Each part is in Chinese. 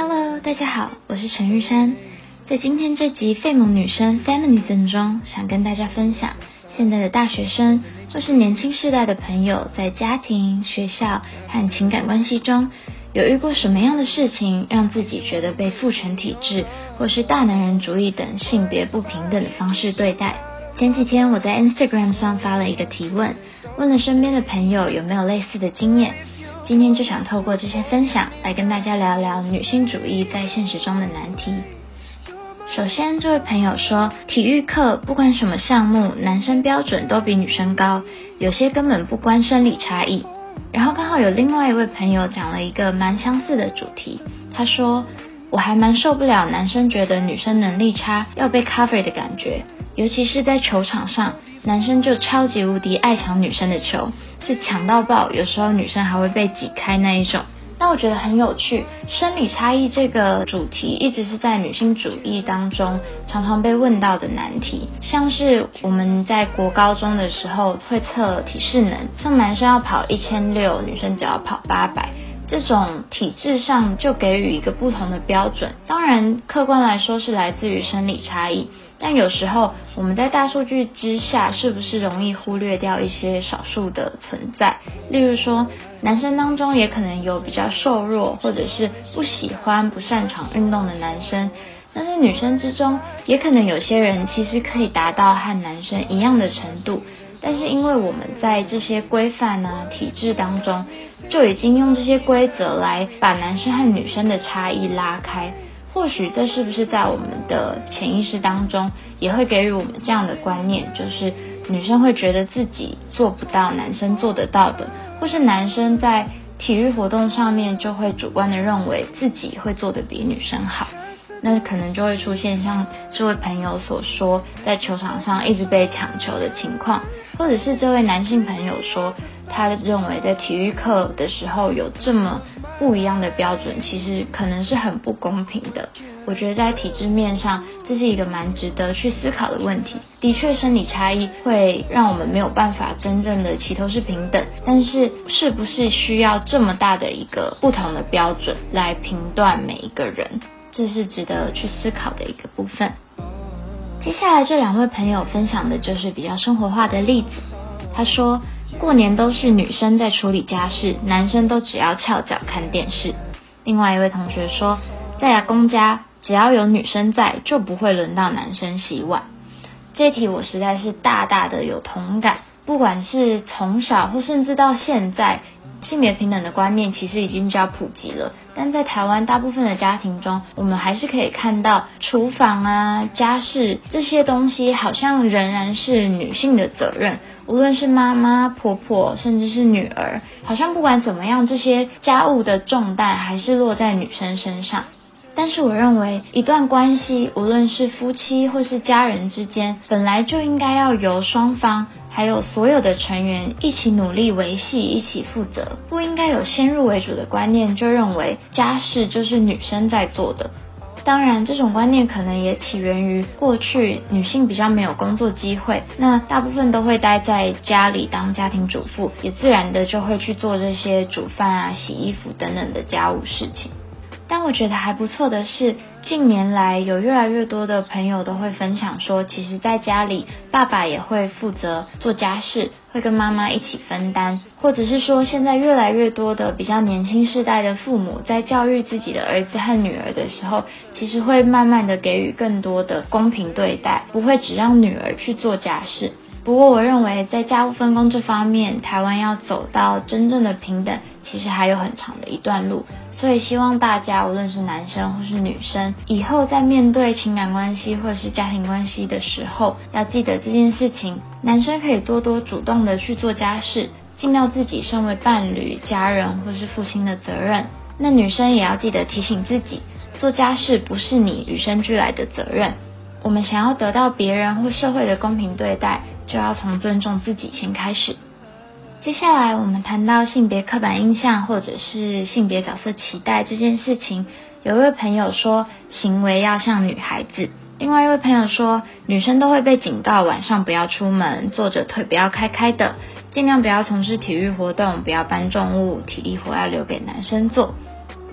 Hello，大家好，我是陈玉珊。在今天这集《费蒙女生 Feminism》中，想跟大家分享，现在的大学生或是年轻世代的朋友，在家庭、学校和情感关系中，有遇过什么样的事情，让自己觉得被父权体制或是大男人主义等性别不平等的方式对待？前几天我在 Instagram 上发了一个提问，问了身边的朋友有没有类似的经验。今天就想透过这些分享来跟大家聊聊女性主义在现实中的难题。首先，这位朋友说，体育课不管什么项目，男生标准都比女生高，有些根本不关生理差异。然后刚好有另外一位朋友讲了一个蛮相似的主题，他说，我还蛮受不了男生觉得女生能力差要被 cover 的感觉，尤其是在球场上。男生就超级无敌爱抢女生的球，是抢到爆，有时候女生还会被挤开那一种。那我觉得很有趣，生理差异这个主题一直是在女性主义当中常常被问到的难题。像是我们在国高中的时候会测体适能，像男生要跑一千六，女生只要跑八百，这种体质上就给予一个不同的标准。当然，客观来说是来自于生理差异。但有时候我们在大数据之下，是不是容易忽略掉一些少数的存在？例如说，男生当中也可能有比较瘦弱，或者是不喜欢、不擅长运动的男生。但是女生之中，也可能有些人其实可以达到和男生一样的程度，但是因为我们在这些规范啊、体制当中，就已经用这些规则来把男生和女生的差异拉开。或许这是不是在我们的潜意识当中，也会给予我们这样的观念，就是女生会觉得自己做不到男生做得到的，或是男生在体育活动上面就会主观的认为自己会做得比女生好，那可能就会出现像这位朋友所说，在球场上一直被抢球的情况，或者是这位男性朋友说。他认为在体育课的时候有这么不一样的标准，其实可能是很不公平的。我觉得在体制面上，这是一个蛮值得去思考的问题。的确，生理差异会让我们没有办法真正的齐头是平等，但是是不是需要这么大的一个不同的标准来评断每一个人，这是值得去思考的一个部分。接下来这两位朋友分享的就是比较生活化的例子。他说。过年都是女生在处理家事，男生都只要翘脚看电视。另外一位同学说，在阿公家，只要有女生在，就不会轮到男生洗碗。这题我实在是大大的有同感。不管是从小或甚至到现在，性别平等的观念其实已经比较普及了。但在台湾大部分的家庭中，我们还是可以看到厨房啊、家事这些东西，好像仍然是女性的责任。无论是妈妈、婆婆，甚至是女儿，好像不管怎么样，这些家务的重担还是落在女生身上。但是我认为，一段关系，无论是夫妻或是家人之间，本来就应该要由双方还有所有的成员一起努力维系，一起负责，不应该有先入为主的观念，就认为家事就是女生在做的。当然，这种观念可能也起源于过去女性比较没有工作机会，那大部分都会待在家里当家庭主妇，也自然的就会去做这些煮饭啊、洗衣服等等的家务事情。但我觉得还不错的是，近年来有越来越多的朋友都会分享说，其实在家里，爸爸也会负责做家事，会跟妈妈一起分担，或者是说，现在越来越多的比较年轻世代的父母在教育自己的儿子和女儿的时候，其实会慢慢的给予更多的公平对待，不会只让女儿去做家事。不过，我认为在家务分工这方面，台湾要走到真正的平等，其实还有很长的一段路。所以，希望大家无论是男生或是女生，以后在面对情感关系或是家庭关系的时候，要记得这件事情。男生可以多多主动的去做家事，尽到自己身为伴侣、家人或是父亲的责任。那女生也要记得提醒自己，做家事不是你与生俱来的责任。我们想要得到别人或社会的公平对待，就要从尊重自己先开始。接下来我们谈到性别刻板印象或者是性别角色期待这件事情，有一位朋友说行为要像女孩子，另外一位朋友说女生都会被警告晚上不要出门，坐着腿不要开开的，尽量不要从事体育活动，不要搬重物，体力活要留给男生做。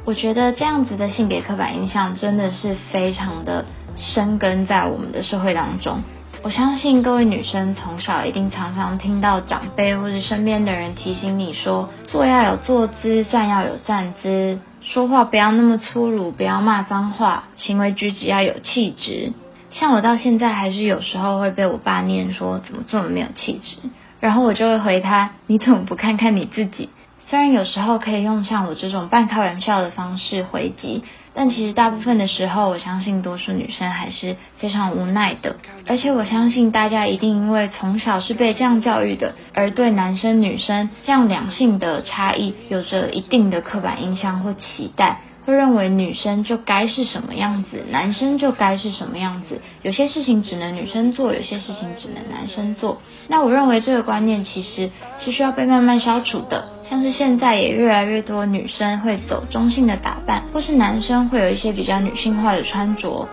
我觉得这样子的性别刻板印象真的是非常的深根在我们的社会当中。我相信各位女生从小一定常常听到长辈或者身边的人提醒你说，坐要有坐姿，站要有站姿，说话不要那么粗鲁，不要骂脏话，行为举止要有气质。像我到现在还是有时候会被我爸念说怎么这么没有气质，然后我就会回他，你怎么不看看你自己？虽然有时候可以用像我这种半开玩笑的方式回击，但其实大部分的时候，我相信多数女生还是非常无奈的。而且我相信大家一定因为从小是被这样教育的，而对男生女生这样两性的差异有着一定的刻板印象或期待。会认为女生就该是什么样子，男生就该是什么样子。有些事情只能女生做，有些事情只能男生做。那我认为这个观念其实是需要被慢慢消除的。像是现在也越来越多女生会走中性的打扮，或是男生会有一些比较女性化的穿着，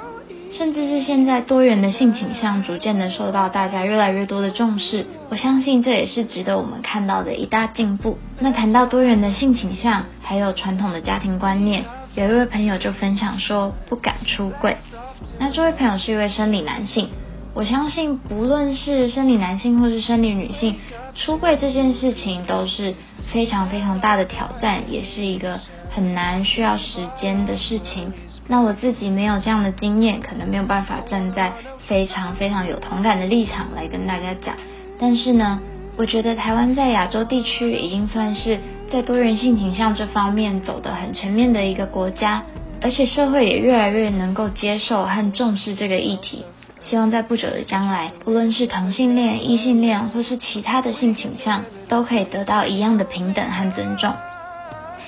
甚至是现在多元的性倾向逐渐的受到大家越来越多的重视。我相信这也是值得我们看到的一大进步。那谈到多元的性倾向，还有传统的家庭观念。有一位朋友就分享说不敢出柜，那这位朋友是一位生理男性，我相信不论是生理男性或是生理女性，出柜这件事情都是非常非常大的挑战，也是一个很难需要时间的事情。那我自己没有这样的经验，可能没有办法站在非常非常有同感的立场来跟大家讲。但是呢，我觉得台湾在亚洲地区已经算是。在多元性倾向这方面走得很全面的一个国家，而且社会也越来越能够接受和重视这个议题。希望在不久的将来，不论是同性恋、异性恋或是其他的性倾向，都可以得到一样的平等和尊重。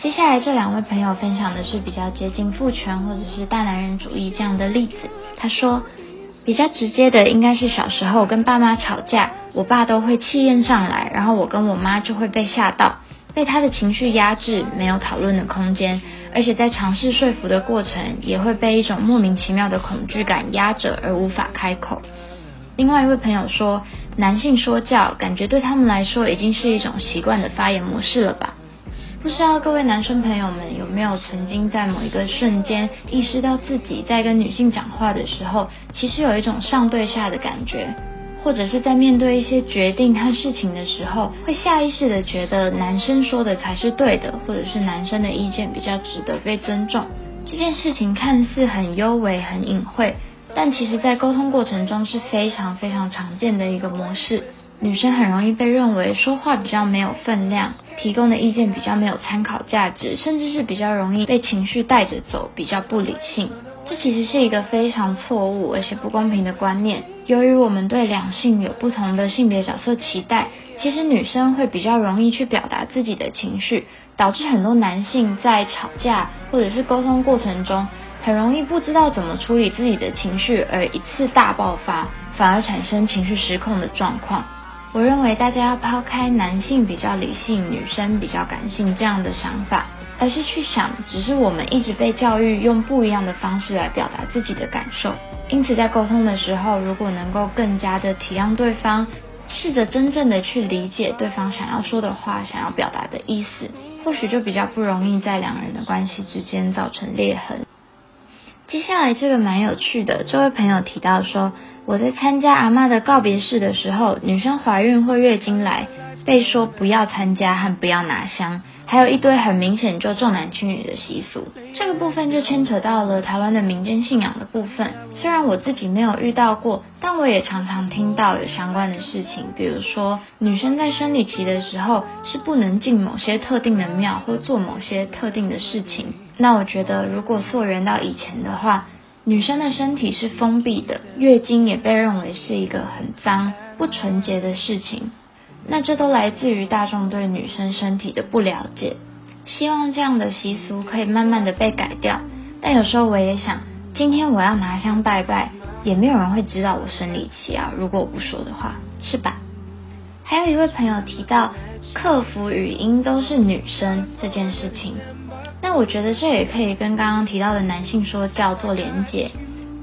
接下来这两位朋友分享的是比较接近父权或者是大男人主义这样的例子。他说，比较直接的应该是小时候跟爸妈吵架，我爸都会气焰上来，然后我跟我妈就会被吓到。被他的情绪压制，没有讨论的空间，而且在尝试说服的过程，也会被一种莫名其妙的恐惧感压着，而无法开口。另外一位朋友说，男性说教，感觉对他们来说已经是一种习惯的发言模式了吧？不知道各位男生朋友们有没有曾经在某一个瞬间意识到自己在跟女性讲话的时候，其实有一种上对下的感觉？或者是在面对一些决定和事情的时候，会下意识的觉得男生说的才是对的，或者是男生的意见比较值得被尊重。这件事情看似很幽微、很隐晦，但其实在沟通过程中是非常非常常见的一个模式。女生很容易被认为说话比较没有分量，提供的意见比较没有参考价值，甚至是比较容易被情绪带着走，比较不理性。这其实是一个非常错误而且不公平的观念。由于我们对两性有不同的性别角色期待，其实女生会比较容易去表达自己的情绪，导致很多男性在吵架或者是沟通过程中，很容易不知道怎么处理自己的情绪，而一次大爆发，反而产生情绪失控的状况。我认为大家要抛开男性比较理性，女生比较感性这样的想法，而是去想，只是我们一直被教育用不一样的方式来表达自己的感受。因此，在沟通的时候，如果能够更加的体谅对方，试着真正的去理解对方想要说的话、想要表达的意思，或许就比较不容易在两人的关系之间造成裂痕。接下来这个蛮有趣的，这位朋友提到说，我在参加阿妈的告别式的时候，女生怀孕或月经来，被说不要参加和不要拿香。还有一堆很明显就重男轻女的习俗，这个部分就牵扯到了台湾的民间信仰的部分。虽然我自己没有遇到过，但我也常常听到有相关的事情，比如说女生在生理期的时候是不能进某些特定的庙或做某些特定的事情。那我觉得，如果溯源到以前的话，女生的身体是封闭的，月经也被认为是一个很脏、不纯洁的事情。那这都来自于大众对女生身体的不了解，希望这样的习俗可以慢慢的被改掉。但有时候我也想，今天我要拿香拜拜，也没有人会知道我生理期啊，如果我不说的话，是吧？还有一位朋友提到，客服语音都是女生这件事情，那我觉得这也可以跟刚刚提到的男性说教做连结。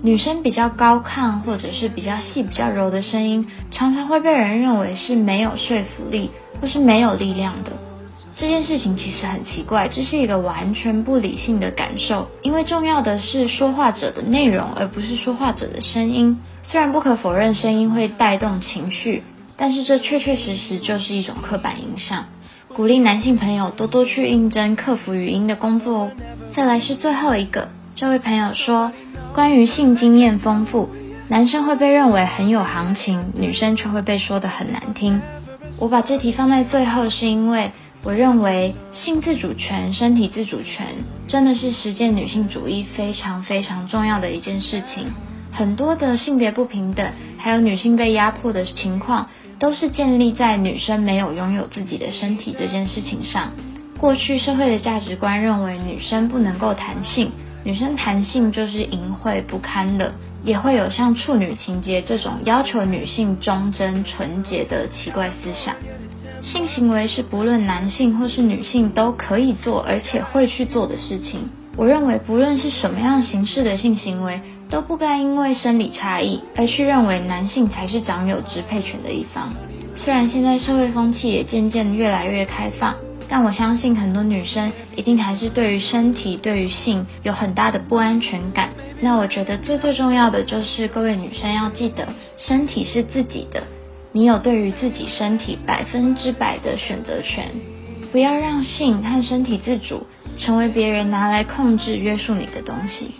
女生比较高亢或者是比较细、比较柔的声音，常常会被人认为是没有说服力或是没有力量的。这件事情其实很奇怪，这是一个完全不理性的感受，因为重要的是说话者的内容，而不是说话者的声音。虽然不可否认声音会带动情绪，但是这确确实实就是一种刻板印象。鼓励男性朋友多多去应征客服语音的工作哦。再来是最后一个，这位朋友说，关于性经验丰富，男生会被认为很有行情，女生却会被说得很难听。我把这题放在最后，是因为。我认为性自主权、身体自主权真的是实践女性主义非常非常重要的一件事情。很多的性别不平等，还有女性被压迫的情况，都是建立在女生没有拥有自己的身体这件事情上。过去社会的价值观认为女生不能够谈性，女生谈性就是淫秽不堪的，也会有像处女情节这种要求女性忠贞纯洁的奇怪思想。性行为是不论男性或是女性都可以做，而且会去做的事情。我认为，不论是什么样形式的性行为，都不该因为生理差异而去认为男性才是掌有支配权的一方。虽然现在社会风气也渐渐越来越开放，但我相信很多女生一定还是对于身体、对于性有很大的不安全感。那我觉得最最重要的就是各位女生要记得，身体是自己的。你有对于自己身体百分之百的选择权，不要让性和身体自主成为别人拿来控制约束你的东西。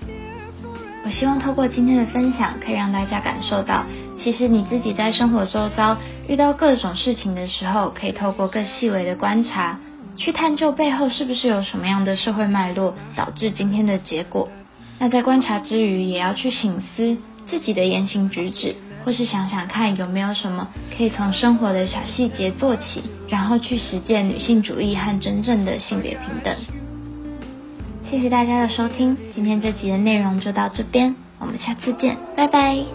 我希望透过今天的分享，可以让大家感受到，其实你自己在生活周遭遇到各种事情的时候，可以透过更细微的观察，去探究背后是不是有什么样的社会脉络导致今天的结果。那在观察之余，也要去醒思自己的言行举止。或是想想看有没有什么可以从生活的小细节做起，然后去实践女性主义和真正的性别平等。谢谢大家的收听，今天这集的内容就到这边，我们下次见，拜拜。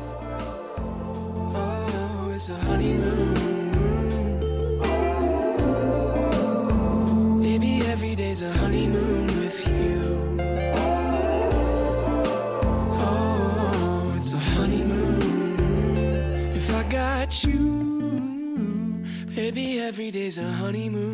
is a honeymoon with you. Oh, it's a honeymoon. If I got you, baby, every day's a honeymoon.